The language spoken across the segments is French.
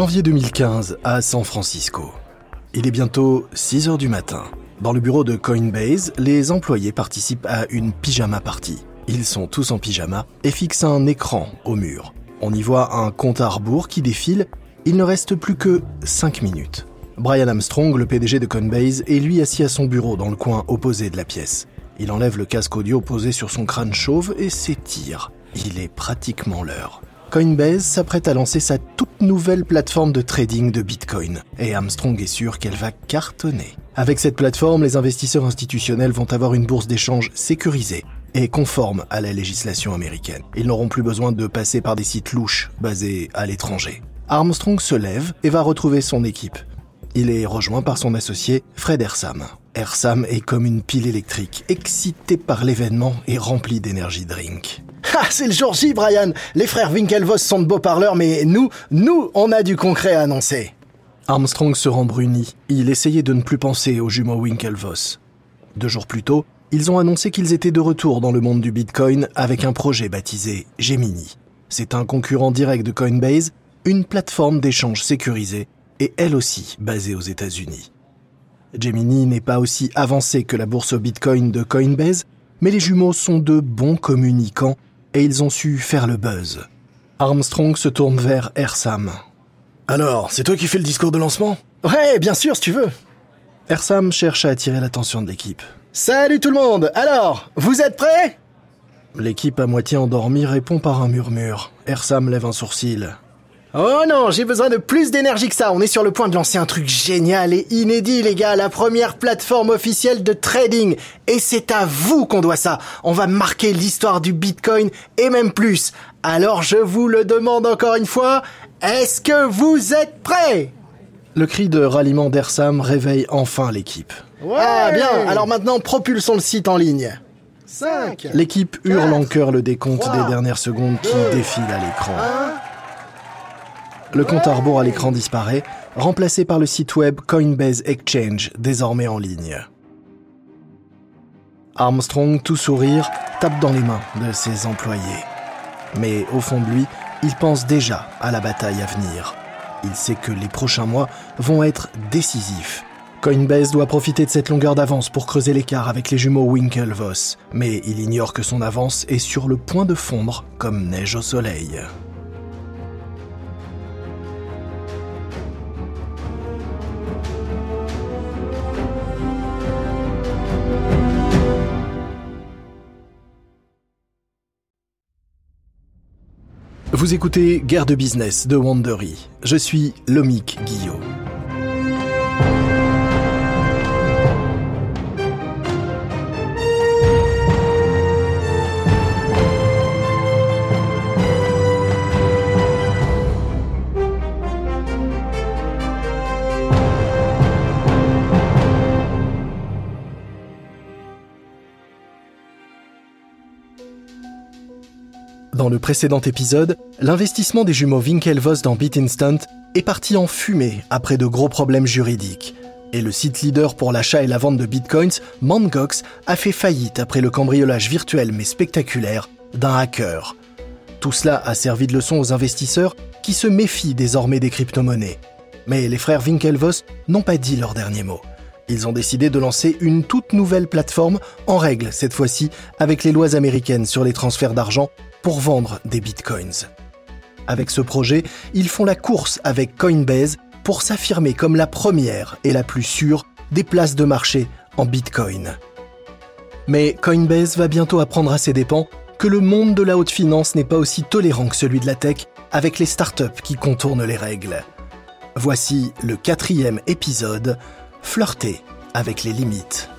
Janvier 2015 à San Francisco. Il est bientôt 6 heures du matin. Dans le bureau de Coinbase, les employés participent à une pyjama party. Ils sont tous en pyjama et fixent un écran au mur. On y voit un compte à rebours qui défile. Il ne reste plus que 5 minutes. Brian Armstrong, le PDG de Coinbase, est lui assis à son bureau dans le coin opposé de la pièce. Il enlève le casque audio posé sur son crâne chauve et s'étire. Il est pratiquement l'heure. Coinbase s'apprête à lancer sa toute nouvelle plateforme de trading de Bitcoin. Et Armstrong est sûr qu'elle va cartonner. Avec cette plateforme, les investisseurs institutionnels vont avoir une bourse d'échange sécurisée et conforme à la législation américaine. Ils n'auront plus besoin de passer par des sites louches basés à l'étranger. Armstrong se lève et va retrouver son équipe. Il est rejoint par son associé Fred Ersam. Ersam est comme une pile électrique, excité par l'événement et rempli d'énergie drink. Ah, c'est le jour J, Brian Les frères Winklevoss sont de beaux parleurs, mais nous, nous, on a du concret à annoncer. Armstrong se rembrunit. Il essayait de ne plus penser aux jumeaux Winklevoss. Deux jours plus tôt, ils ont annoncé qu'ils étaient de retour dans le monde du Bitcoin avec un projet baptisé Gemini. C'est un concurrent direct de Coinbase, une plateforme d'échange sécurisée et elle aussi basée aux États-Unis. Gemini n'est pas aussi avancé que la bourse Bitcoin de Coinbase, mais les jumeaux sont de bons communicants et ils ont su faire le buzz. Armstrong se tourne vers Ersam. Alors, c'est toi qui fais le discours de lancement? Ouais, bien sûr, si tu veux. Ersam cherche à attirer l'attention de l'équipe. Salut tout le monde Alors, vous êtes prêts? L'équipe à moitié endormie répond par un murmure. Ersam lève un sourcil. Oh non, j'ai besoin de plus d'énergie que ça. On est sur le point de lancer un truc génial et inédit, les gars. La première plateforme officielle de trading. Et c'est à vous qu'on doit ça. On va marquer l'histoire du Bitcoin et même plus. Alors je vous le demande encore une fois. Est-ce que vous êtes prêts? Le cri de ralliement d'Ersam réveille enfin l'équipe. Ouais. Ah bien, alors maintenant propulsons le site en ligne. 5 L'équipe hurle en chœur le décompte des dernières secondes qui défilent à l'écran. Le compte à rebours à l'écran disparaît, remplacé par le site web Coinbase Exchange, désormais en ligne. Armstrong, tout sourire, tape dans les mains de ses employés. Mais au fond de lui, il pense déjà à la bataille à venir. Il sait que les prochains mois vont être décisifs. Coinbase doit profiter de cette longueur d'avance pour creuser l'écart avec les jumeaux Winklevoss, mais il ignore que son avance est sur le point de fondre comme neige au soleil. Vous écoutez Guerre de business de Wandery. Je suis Lomik Guillot. Le précédent épisode, l'investissement des jumeaux Winklevoss dans BitInstant est parti en fumée après de gros problèmes juridiques. Et le site leader pour l'achat et la vente de bitcoins, Mangox, a fait faillite après le cambriolage virtuel mais spectaculaire d'un hacker. Tout cela a servi de leçon aux investisseurs qui se méfient désormais des crypto-monnaies. Mais les frères Winklevoss n'ont pas dit leur dernier mot. Ils ont décidé de lancer une toute nouvelle plateforme, en règle cette fois-ci, avec les lois américaines sur les transferts d'argent pour vendre des bitcoins. Avec ce projet, ils font la course avec Coinbase pour s'affirmer comme la première et la plus sûre des places de marché en bitcoin. Mais Coinbase va bientôt apprendre à ses dépens que le monde de la haute finance n'est pas aussi tolérant que celui de la tech avec les startups qui contournent les règles. Voici le quatrième épisode, Flirter avec les limites.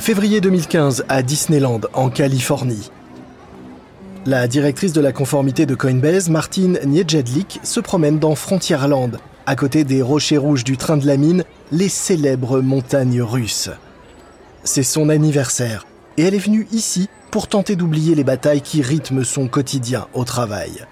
Février 2015 à Disneyland, en Californie. La directrice de la conformité de Coinbase, Martine Niejedlik, se promène dans Frontierland, à côté des rochers rouges du train de la mine, les célèbres montagnes russes. C'est son anniversaire, et elle est venue ici pour tenter d'oublier les batailles qui rythment son quotidien au travail.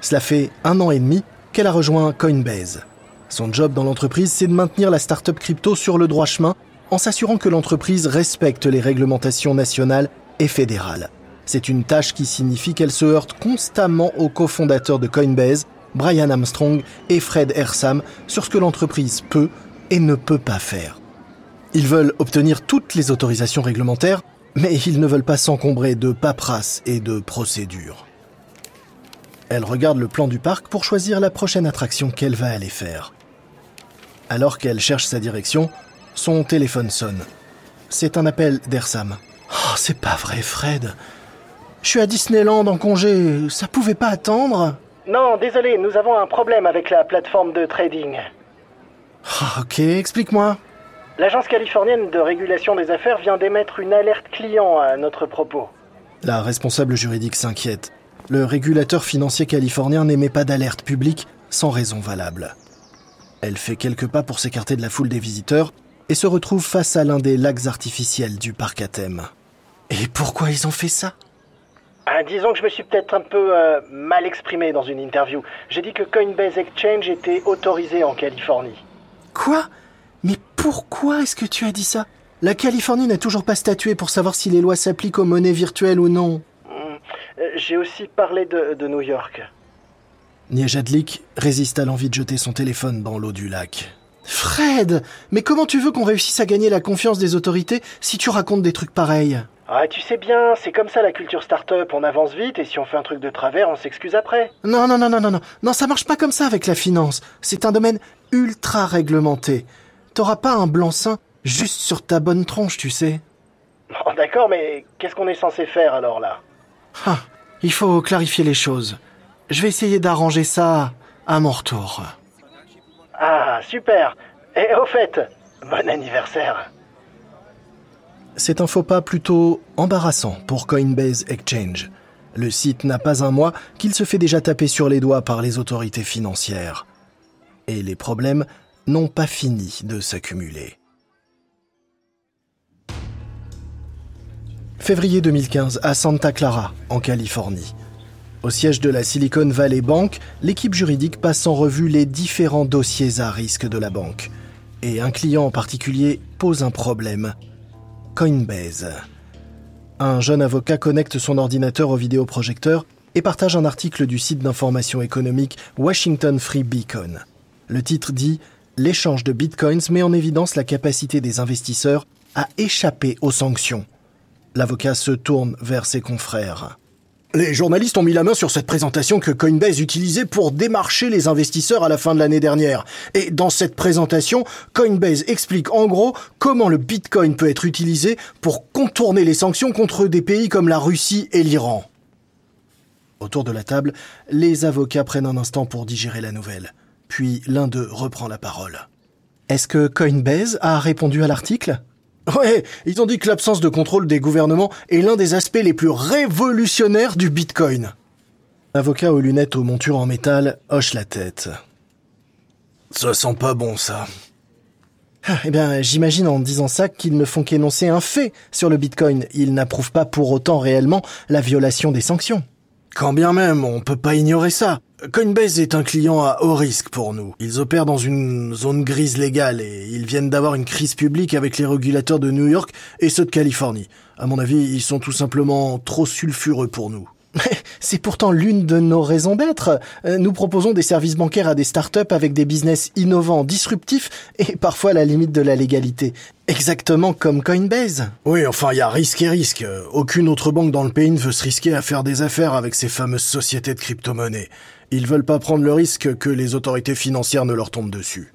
Cela fait un an et demi qu'elle a rejoint Coinbase. Son job dans l'entreprise, c'est de maintenir la start-up crypto sur le droit chemin en s'assurant que l'entreprise respecte les réglementations nationales et fédérales. C'est une tâche qui signifie qu'elle se heurte constamment aux cofondateurs de Coinbase, Brian Armstrong et Fred Ersam, sur ce que l'entreprise peut et ne peut pas faire. Ils veulent obtenir toutes les autorisations réglementaires, mais ils ne veulent pas s'encombrer de paperasse et de procédures. Elle regarde le plan du parc pour choisir la prochaine attraction qu'elle va aller faire. Alors qu'elle cherche sa direction, son téléphone sonne. C'est un appel d'Ersam. Oh, c'est pas vrai, Fred. Je suis à Disneyland en congé. Ça pouvait pas attendre? Non, désolé, nous avons un problème avec la plateforme de trading. Oh, ok, explique-moi. L'agence californienne de régulation des affaires vient d'émettre une alerte client à notre propos. La responsable juridique s'inquiète. Le régulateur financier californien n'émet pas d'alerte publique sans raison valable. Elle fait quelques pas pour s'écarter de la foule des visiteurs et se retrouve face à l'un des lacs artificiels du parc à thème. Et pourquoi ils ont fait ça? Ah, Disons que je me suis peut-être un peu euh, mal exprimé dans une interview. J'ai dit que Coinbase Exchange était autorisé en Californie. Quoi? Mais pourquoi est-ce que tu as dit ça? La Californie n'a toujours pas statué pour savoir si les lois s'appliquent aux monnaies virtuelles ou non. Euh, j'ai aussi parlé de, New York. Jadlik résiste à l'envie de jeter son téléphone dans l'eau du lac. Fred Mais comment tu veux qu'on réussisse à gagner la confiance des autorités si tu racontes des trucs pareils? Ah, tu sais bien, c'est comme ça la culture start-up, on avance vite et si on fait un truc de travers, on s'excuse après. Non, non, non, non, non, non, non, ça marche pas comme ça avec la finance. C'est un domaine ultra réglementé. T'auras pas un blanc-seing juste sur ta bonne tronche, tu sais. Oh, D'accord, mais qu'est-ce qu'on est censé faire alors là? Ah, il faut clarifier les choses. Je vais essayer d'arranger ça à mon retour. Ah, super. Et au fait, bon anniversaire. C'est un faux pas plutôt embarrassant pour Coinbase Exchange. Le site n'a pas un mois qu'il se fait déjà taper sur les doigts par les autorités financières. Et les problèmes n'ont pas fini de s'accumuler. Février 2015 à Santa Clara, en Californie. Au siège de la Silicon Valley Bank, l'équipe juridique passe en revue les différents dossiers à risque de la banque. Et un client en particulier pose un problème. Coinbase. Un jeune avocat connecte son ordinateur au vidéoprojecteur et partage un article du site d'information économique Washington Free Beacon. Le titre dit L'échange de bitcoins met en évidence la capacité des investisseurs à échapper aux sanctions L'avocat se tourne vers ses confrères. Les journalistes ont mis la main sur cette présentation que Coinbase utilisait pour démarcher les investisseurs à la fin de l'année dernière. Et dans cette présentation, Coinbase explique en gros comment le Bitcoin peut être utilisé pour contourner les sanctions contre des pays comme la Russie et l'Iran. Autour de la table, les avocats prennent un instant pour digérer la nouvelle. Puis l'un d'eux reprend la parole. Est-ce que Coinbase a répondu à l'article? Ouais, ils ont dit que l'absence de contrôle des gouvernements est l'un des aspects les plus révolutionnaires du Bitcoin. L'avocat aux lunettes aux montures en métal hoche la tête. Ça sent pas bon, ça. Ah, eh bien, j'imagine en disant ça qu'ils ne font qu'énoncer un fait sur le Bitcoin. Ils n'approuvent pas pour autant réellement la violation des sanctions. Quand bien même, on peut pas ignorer ça. Coinbase est un client à haut risque pour nous. Ils opèrent dans une zone grise légale et ils viennent d'avoir une crise publique avec les régulateurs de New York et ceux de Californie. À mon avis, ils sont tout simplement trop sulfureux pour nous. C'est pourtant l'une de nos raisons d'être. Euh, nous proposons des services bancaires à des startups avec des business innovants, disruptifs et parfois à la limite de la légalité. Exactement comme Coinbase. Oui, enfin, il y a risque et risque. Aucune autre banque dans le pays ne veut se risquer à faire des affaires avec ces fameuses sociétés de crypto-monnaies. Ils veulent pas prendre le risque que les autorités financières ne leur tombent dessus.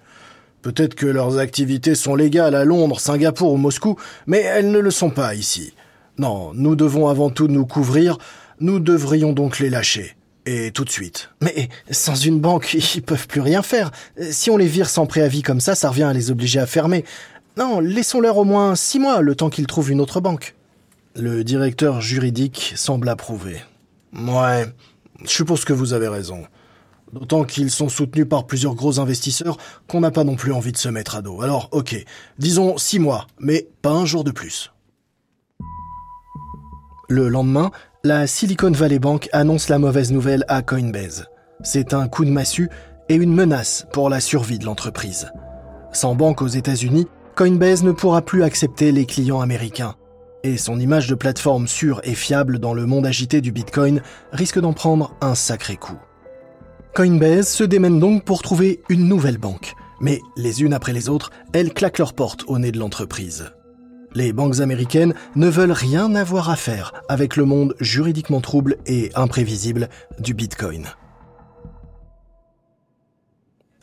Peut-être que leurs activités sont légales à Londres, Singapour ou Moscou, mais elles ne le sont pas ici. Non, nous devons avant tout nous couvrir, nous devrions donc les lâcher. Et tout de suite. Mais sans une banque, ils peuvent plus rien faire. Si on les vire sans préavis comme ça, ça revient à les obliger à fermer. Non, laissons-leur au moins six mois, le temps qu'ils trouvent une autre banque. Le directeur juridique semble approuver. Ouais, je suppose que vous avez raison. D'autant qu'ils sont soutenus par plusieurs gros investisseurs qu'on n'a pas non plus envie de se mettre à dos. Alors, ok, disons six mois, mais pas un jour de plus. Le lendemain, la Silicon Valley Bank annonce la mauvaise nouvelle à Coinbase. C'est un coup de massue et une menace pour la survie de l'entreprise. Sans banque aux États-Unis, Coinbase ne pourra plus accepter les clients américains. Son image de plateforme sûre et fiable dans le monde agité du Bitcoin risque d'en prendre un sacré coup. Coinbase se démène donc pour trouver une nouvelle banque. Mais les unes après les autres, elles claquent leurs portes au nez de l'entreprise. Les banques américaines ne veulent rien avoir à faire avec le monde juridiquement trouble et imprévisible du Bitcoin.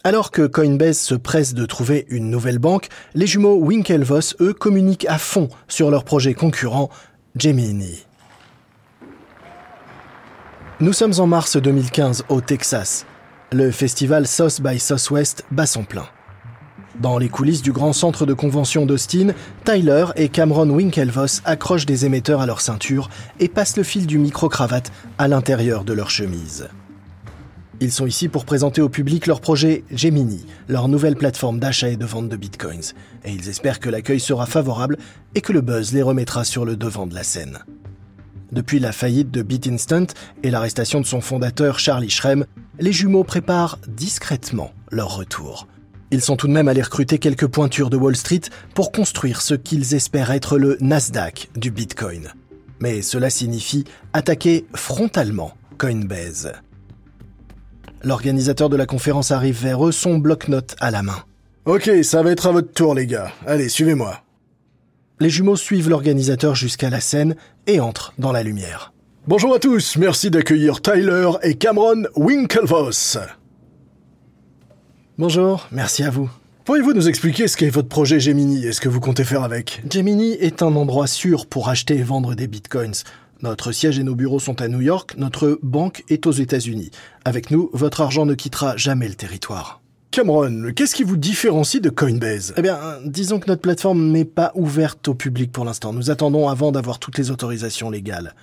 Alors que Coinbase se presse de trouver une nouvelle banque, les jumeaux Winklevoss, eux, communiquent à fond sur leur projet concurrent, Gemini. Nous sommes en mars 2015 au Texas. Le festival South by Southwest bat son plein. Dans les coulisses du grand centre de convention d'Austin, Tyler et Cameron Winklevoss accrochent des émetteurs à leur ceinture et passent le fil du micro-cravate à l'intérieur de leur chemise. Ils sont ici pour présenter au public leur projet Gemini, leur nouvelle plateforme d'achat et de vente de bitcoins, et ils espèrent que l'accueil sera favorable et que le buzz les remettra sur le devant de la scène. Depuis la faillite de BitInstant et l'arrestation de son fondateur Charlie Shrem, les jumeaux préparent discrètement leur retour. Ils sont tout de même allés recruter quelques pointures de Wall Street pour construire ce qu'ils espèrent être le Nasdaq du Bitcoin. Mais cela signifie attaquer frontalement Coinbase. L'organisateur de la conférence arrive vers eux, son bloc-notes à la main. Ok, ça va être à votre tour les gars. Allez, suivez-moi. Les jumeaux suivent l'organisateur jusqu'à la scène et entrent dans la lumière. Bonjour à tous, merci d'accueillir Tyler et Cameron Winklevoss. Bonjour, merci à vous. Pourriez-vous nous expliquer ce qu'est votre projet Gemini et ce que vous comptez faire avec? Gemini est un endroit sûr pour acheter et vendre des bitcoins. Notre siège et nos bureaux sont à New York, notre banque est aux États-Unis. Avec nous, votre argent ne quittera jamais le territoire. Cameron, qu'est-ce qui vous différencie de Coinbase? Eh bien, disons que notre plateforme n'est pas ouverte au public pour l'instant. Nous attendons avant d'avoir toutes les autorisations légales.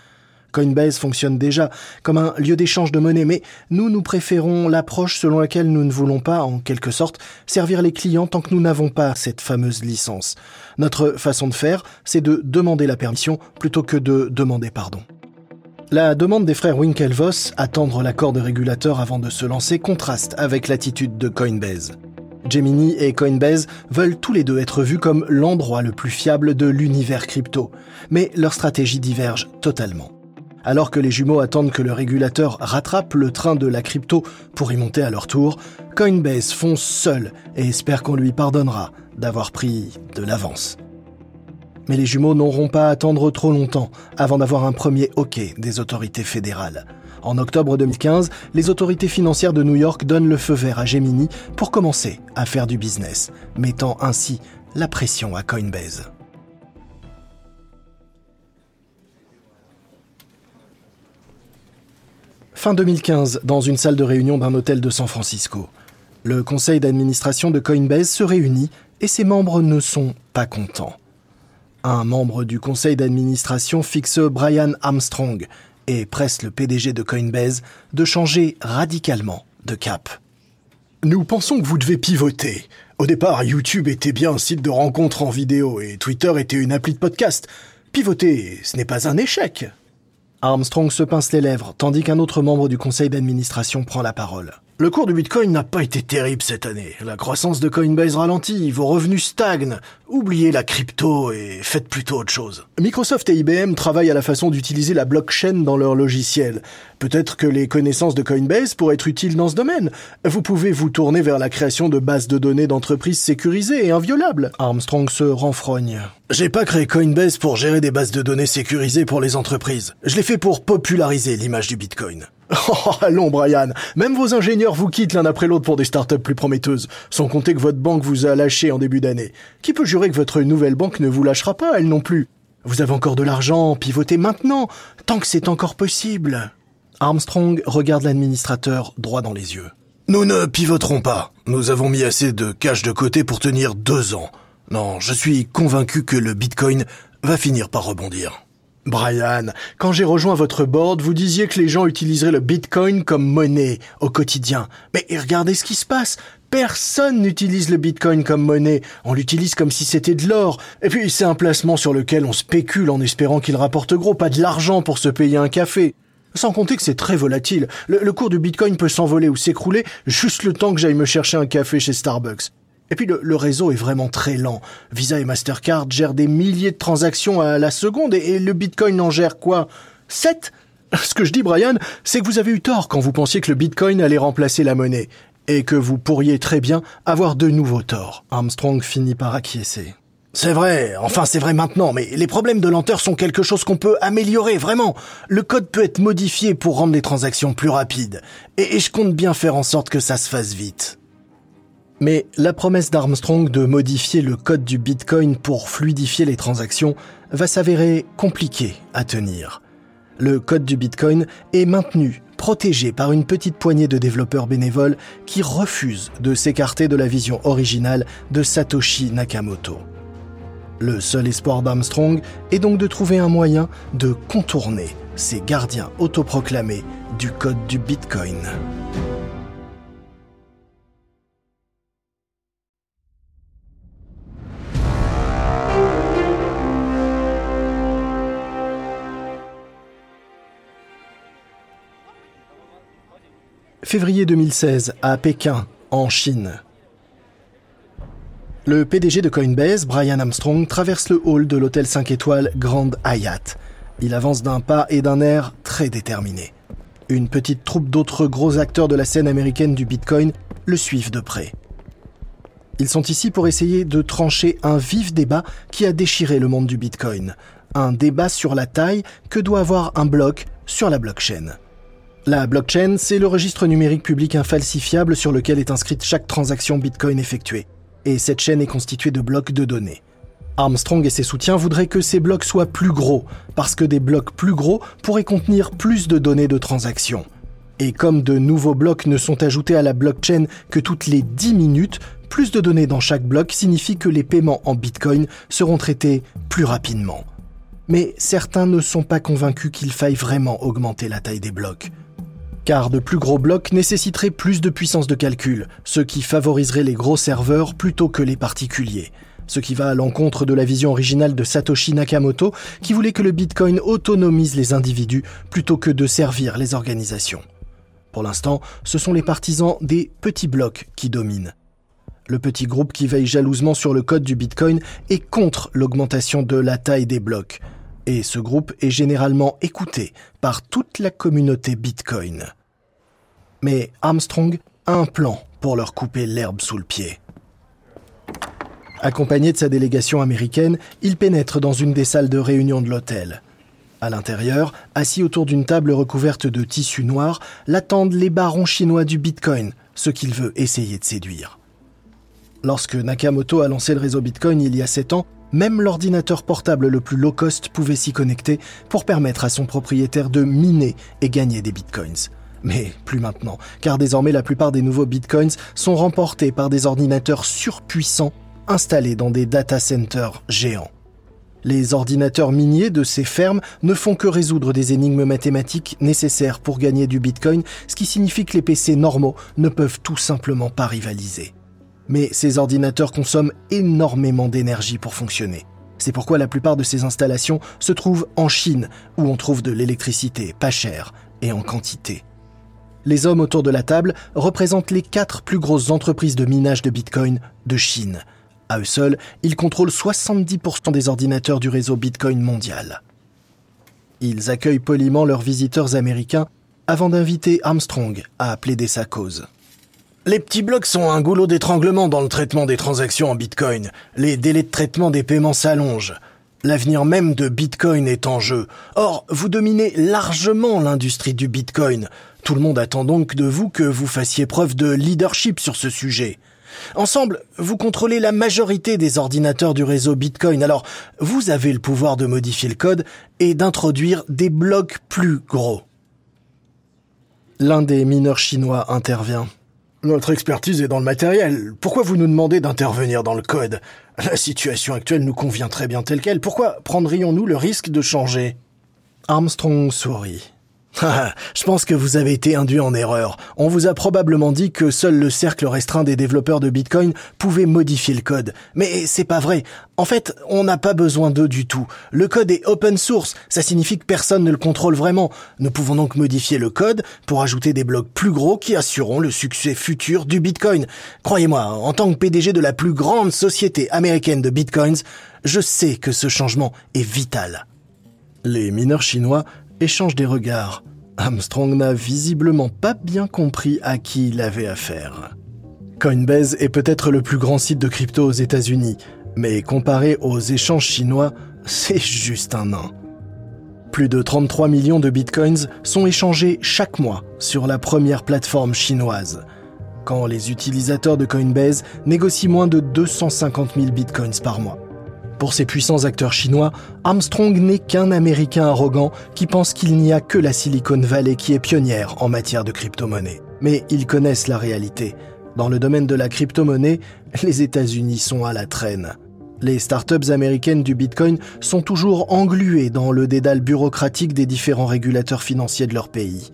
Coinbase fonctionne déjà comme un lieu d'échange de monnaie, mais nous, nous préférons l'approche selon laquelle nous ne voulons pas, en quelque sorte, servir les clients tant que nous n'avons pas cette fameuse licence. Notre façon de faire, c'est de demander la permission plutôt que de demander pardon. La demande des frères Winklevoss, attendre l'accord de régulateur avant de se lancer, contraste avec l'attitude de Coinbase. Gemini et Coinbase veulent tous les deux être vus comme l'endroit le plus fiable de l'univers crypto, mais leurs stratégies divergent totalement. Alors que les jumeaux attendent que le régulateur rattrape le train de la crypto pour y monter à leur tour, Coinbase fonce seul et espère qu'on lui pardonnera d'avoir pris de l'avance. Mais les jumeaux n'auront pas à attendre trop longtemps avant d'avoir un premier OK des autorités fédérales. En octobre 2015, les autorités financières de New York donnent le feu vert à Gemini pour commencer à faire du business, mettant ainsi la pression à Coinbase. Fin 2015, dans une salle de réunion d'un hôtel de San Francisco. Le conseil d'administration de Coinbase se réunit et ses membres ne sont pas contents. Un membre du conseil d'administration fixe Brian Armstrong et presse le PDG de Coinbase de changer radicalement de cap. Nous pensons que vous devez pivoter. Au départ, YouTube était bien un site de rencontres en vidéo et Twitter était une appli de podcast. Pivoter, ce n'est pas un échec. Armstrong se pince les lèvres, tandis qu'un autre membre du conseil d'administration prend la parole. Le cours du Bitcoin n'a pas été terrible cette année. La croissance de Coinbase ralentit, vos revenus stagnent. Oubliez la crypto et faites plutôt autre chose. Microsoft et IBM travaillent à la façon d'utiliser la blockchain dans leur logiciel. Peut-être que les connaissances de Coinbase pourraient être utiles dans ce domaine. Vous pouvez vous tourner vers la création de bases de données d'entreprises sécurisées et inviolables. Armstrong se renfrogne. J'ai pas créé Coinbase pour gérer des bases de données sécurisées pour les entreprises. Je l'ai fait pour populariser l'image du Bitcoin. Oh, allons, Brian. Même vos ingénieurs vous quittent l'un après l'autre pour des startups plus prometteuses, sans compter que votre banque vous a lâché en début d'année. Qui peut jurer que votre nouvelle banque ne vous lâchera pas, elle non plus Vous avez encore de l'argent, pivotez maintenant, tant que c'est encore possible. Armstrong regarde l'administrateur droit dans les yeux. Nous ne pivoterons pas. Nous avons mis assez de cash de côté pour tenir deux ans. Non, je suis convaincu que le Bitcoin va finir par rebondir. Brian, quand j'ai rejoint votre board, vous disiez que les gens utiliseraient le Bitcoin comme monnaie au quotidien. Mais regardez ce qui se passe. Personne n'utilise le Bitcoin comme monnaie. On l'utilise comme si c'était de l'or. Et puis c'est un placement sur lequel on spécule en espérant qu'il rapporte gros, pas de l'argent pour se payer un café. Sans compter que c'est très volatile. Le, cours du Bitcoin peut s'envoler ou s'écrouler juste le temps que j'aille me chercher un café chez Starbucks. Et puis le, réseau est vraiment très lent. Visa et Mastercard gèrent des milliers de transactions à la seconde et, le Bitcoin en gère quoi? 7 Ce que je dis, Brian, c'est que vous avez eu tort quand vous pensiez que le Bitcoin allait remplacer la monnaie. Et que vous pourriez très bien avoir de nouveaux torts. Armstrong finit par acquiescer. C'est vrai, enfin c'est vrai maintenant, mais les problèmes de lenteur sont quelque chose qu'on peut améliorer, vraiment. Le code peut être modifié pour rendre les transactions plus rapides. et je compte bien faire en sorte que ça se fasse vite. Mais la promesse d'Armstrong de modifier le code du Bitcoin pour fluidifier les transactions va s'avérer compliqué à tenir. Le code du Bitcoin est maintenu, protégé par une petite poignée de développeurs bénévoles qui refusent de s'écarter de la vision originale de Satoshi Nakamoto. Le seul espoir d'Armstrong est donc de trouver un moyen de contourner ces gardiens autoproclamés du code du Bitcoin. Février 2016, à Pékin, en Chine. Le PDG de Coinbase, Brian Armstrong, traverse le hall de l'hôtel 5 étoiles Grand Hyatt. Il avance d'un pas et d'un air très déterminé. Une petite troupe d'autres gros acteurs de la scène américaine du Bitcoin le suivent de près. Ils sont ici pour essayer de trancher un vif débat qui a déchiré le monde du Bitcoin. Un débat sur la taille que doit avoir un bloc sur la blockchain. La blockchain, c'est le registre numérique public infalsifiable sur lequel est inscrite chaque transaction Bitcoin effectuée. Et cette chaîne est constituée de blocs de données. Armstrong et ses soutiens voudraient que ces blocs soient plus gros, parce que des blocs plus gros pourraient contenir plus de données de transactions. Et comme de nouveaux blocs ne sont ajoutés à la blockchain que toutes les 10 minutes, plus de données dans chaque bloc signifie que les paiements en Bitcoin seront traités plus rapidement. Mais certains ne sont pas convaincus qu'il faille vraiment augmenter la taille des blocs car de plus gros blocs nécessiteraient plus de puissance de calcul, ce qui favoriserait les gros serveurs plutôt que les particuliers. Ce qui va à l'encontre de la vision originale de Satoshi Nakamoto, qui voulait que le Bitcoin autonomise les individus plutôt que de servir les organisations. Pour l'instant, ce sont les partisans des petits blocs qui dominent. Le petit groupe qui veille jalousement sur le code du Bitcoin est contre l'augmentation de la taille des blocs et ce groupe est généralement écouté par toute la communauté Bitcoin. Mais Armstrong a un plan pour leur couper l'herbe sous le pied. Accompagné de sa délégation américaine, il pénètre dans une des salles de réunion de l'hôtel. À l'intérieur, assis autour d'une table recouverte de tissu noir, l'attendent les barons chinois du Bitcoin, ceux qu'il veut essayer de séduire. Lorsque Nakamoto a lancé le réseau Bitcoin il y a sept ans, même l'ordinateur portable le plus low cost pouvait s'y connecter pour permettre à son propriétaire de miner et gagner des bitcoins. Mais plus maintenant, car désormais la plupart des nouveaux bitcoins sont remportés par des ordinateurs surpuissants installés dans des data centers géants. Les ordinateurs miniers de ces fermes ne font que résoudre des énigmes mathématiques nécessaires pour gagner du bitcoin, ce qui signifie que les PC normaux ne peuvent tout simplement pas rivaliser. Mais ces ordinateurs consomment énormément d'énergie pour fonctionner. C'est pourquoi la plupart de ces installations se trouvent en Chine, où on trouve de l'électricité pas chère et en quantité. Les hommes autour de la table représentent les quatre plus grosses entreprises de minage de Bitcoin de Chine. À eux seuls, ils contrôlent 70% des ordinateurs du réseau Bitcoin mondial. Ils accueillent poliment leurs visiteurs américains avant d'inviter Armstrong à plaider sa cause. Les petits blocs sont un goulot d'étranglement dans le traitement des transactions en Bitcoin. Les délais de traitement des paiements s'allongent. L'avenir même de Bitcoin est en jeu. Or, vous dominez largement l'industrie du Bitcoin. Tout le monde attend donc de vous que vous fassiez preuve de leadership sur ce sujet. Ensemble, vous contrôlez la majorité des ordinateurs du réseau Bitcoin, alors vous avez le pouvoir de modifier le code et d'introduire des blocs plus gros. L'un des mineurs chinois intervient. Notre expertise est dans le matériel. Pourquoi vous nous demandez d'intervenir dans le code? La situation actuelle nous convient très bien telle qu'elle. Pourquoi prendrions-nous le risque de changer? Armstrong sourit. Je pense que vous avez été induit en erreur. On vous a probablement dit que seul le cercle restreint des développeurs de Bitcoin pouvait modifier le code. Mais c'est pas vrai. En fait, on n'a pas besoin d'eux du tout. Le code est open source. Ça signifie que personne ne le contrôle vraiment. Nous pouvons donc modifier le code pour ajouter des blocs plus gros qui assureront le succès futur du Bitcoin. Croyez-moi, en tant que PDG de la plus grande société américaine de Bitcoins, je sais que ce changement est vital. Les mineurs chinois échangent des regards. Armstrong n'a visiblement pas bien compris à qui il avait affaire. Coinbase est peut-être le plus grand site de crypto aux États-Unis, mais comparé aux échanges chinois, c'est juste un nain. Plus de 33 millions de bitcoins sont échangés chaque mois sur la première plateforme chinoise, quand les utilisateurs de Coinbase négocient moins de 250 000 bitcoins par mois. Pour ces puissants acteurs chinois, Armstrong n'est qu'un Américain arrogant qui pense qu'il n'y a que la Silicon Valley qui est pionnière en matière de crypto-monnaie. Mais ils connaissent la réalité. Dans le domaine de la crypto-monnaie, les États-Unis sont à la traîne. Les startups américaines du Bitcoin sont toujours engluées dans le dédale bureaucratique des différents régulateurs financiers de leur pays.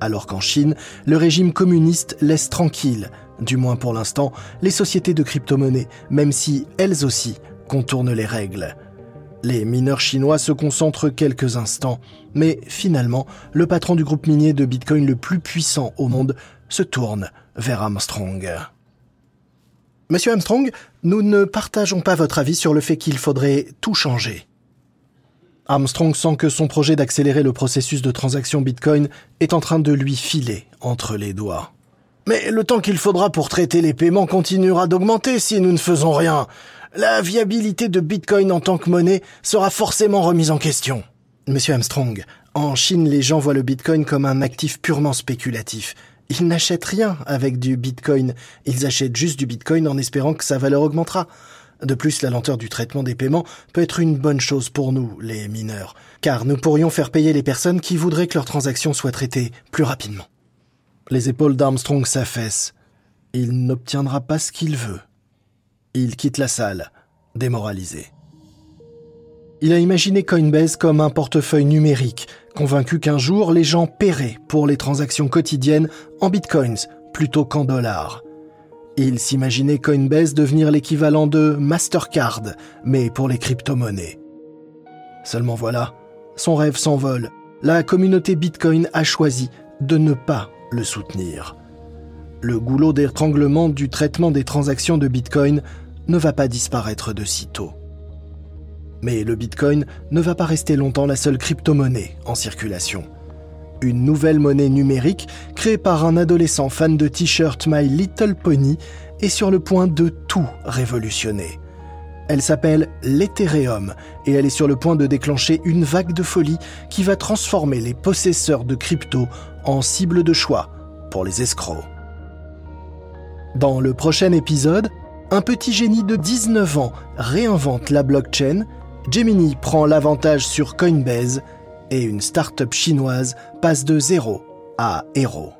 Alors qu'en Chine, le régime communiste laisse tranquille, du moins pour l'instant, les sociétés de crypto-monnaie, même si elles aussi contourne les règles. Les mineurs chinois se concentrent quelques instants, mais finalement, le patron du groupe minier de Bitcoin le plus puissant au monde se tourne vers Armstrong. Monsieur Armstrong, nous ne partageons pas votre avis sur le fait qu'il faudrait tout changer. Armstrong sent que son projet d'accélérer le processus de transaction Bitcoin est en train de lui filer entre les doigts. Mais le temps qu'il faudra pour traiter les paiements continuera d'augmenter si nous ne faisons rien la viabilité de Bitcoin en tant que monnaie sera forcément remise en question. Monsieur Armstrong, en Chine, les gens voient le Bitcoin comme un actif purement spéculatif. Ils n'achètent rien avec du Bitcoin. Ils achètent juste du Bitcoin en espérant que sa valeur augmentera. De plus, la lenteur du traitement des paiements peut être une bonne chose pour nous, les mineurs, car nous pourrions faire payer les personnes qui voudraient que leurs transactions soient traitées plus rapidement. Les épaules d'Armstrong s'affaissent. Il n'obtiendra pas ce qu'il veut. Il quitte la salle, démoralisé. Il a imaginé Coinbase comme un portefeuille numérique, convaincu qu'un jour les gens paieraient pour les transactions quotidiennes en bitcoins plutôt qu'en dollars. Il s'imaginait Coinbase devenir l'équivalent de Mastercard, mais pour les crypto-monnaies. Seulement voilà, son rêve s'envole. La communauté Bitcoin a choisi de ne pas le soutenir. Le goulot d'étranglement du traitement des transactions de Bitcoin ne va pas disparaître de sitôt. Mais le Bitcoin ne va pas rester longtemps la seule crypto-monnaie en circulation. Une nouvelle monnaie numérique créée par un adolescent fan de t-shirt My Little Pony est sur le point de tout révolutionner. Elle s'appelle l'Ethereum et elle est sur le point de déclencher une vague de folie qui va transformer les possesseurs de crypto en cible de choix pour les escrocs. Dans le prochain épisode, un petit génie de 19 ans réinvente la blockchain, Gemini prend l'avantage sur Coinbase et une start-up chinoise passe de zéro à héros.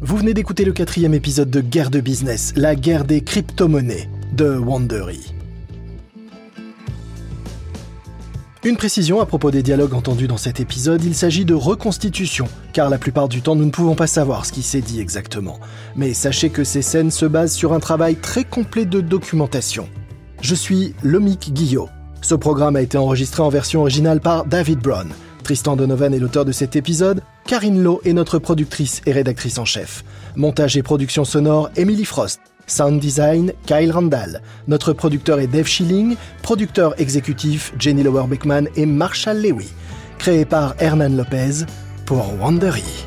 Vous venez d'écouter le quatrième épisode de Guerre de business, la guerre des crypto-monnaies de Wandery. Une précision à propos des dialogues entendus dans cet épisode, il s'agit de reconstitution, car la plupart du temps nous ne pouvons pas savoir ce qui s'est dit exactement. Mais sachez que ces scènes se basent sur un travail très complet de documentation. Je suis Lomic Guillot. Ce programme a été enregistré en version originale par David Brown. Tristan Donovan est l'auteur de cet épisode, Karine Lowe est notre productrice et rédactrice en chef. Montage et production sonore, Emily Frost. Sound design, Kyle Randall. Notre producteur est Dave Schilling, producteur exécutif Jenny Lower Beckman et Marshall Lewy. Créé par Hernan Lopez pour Wandery.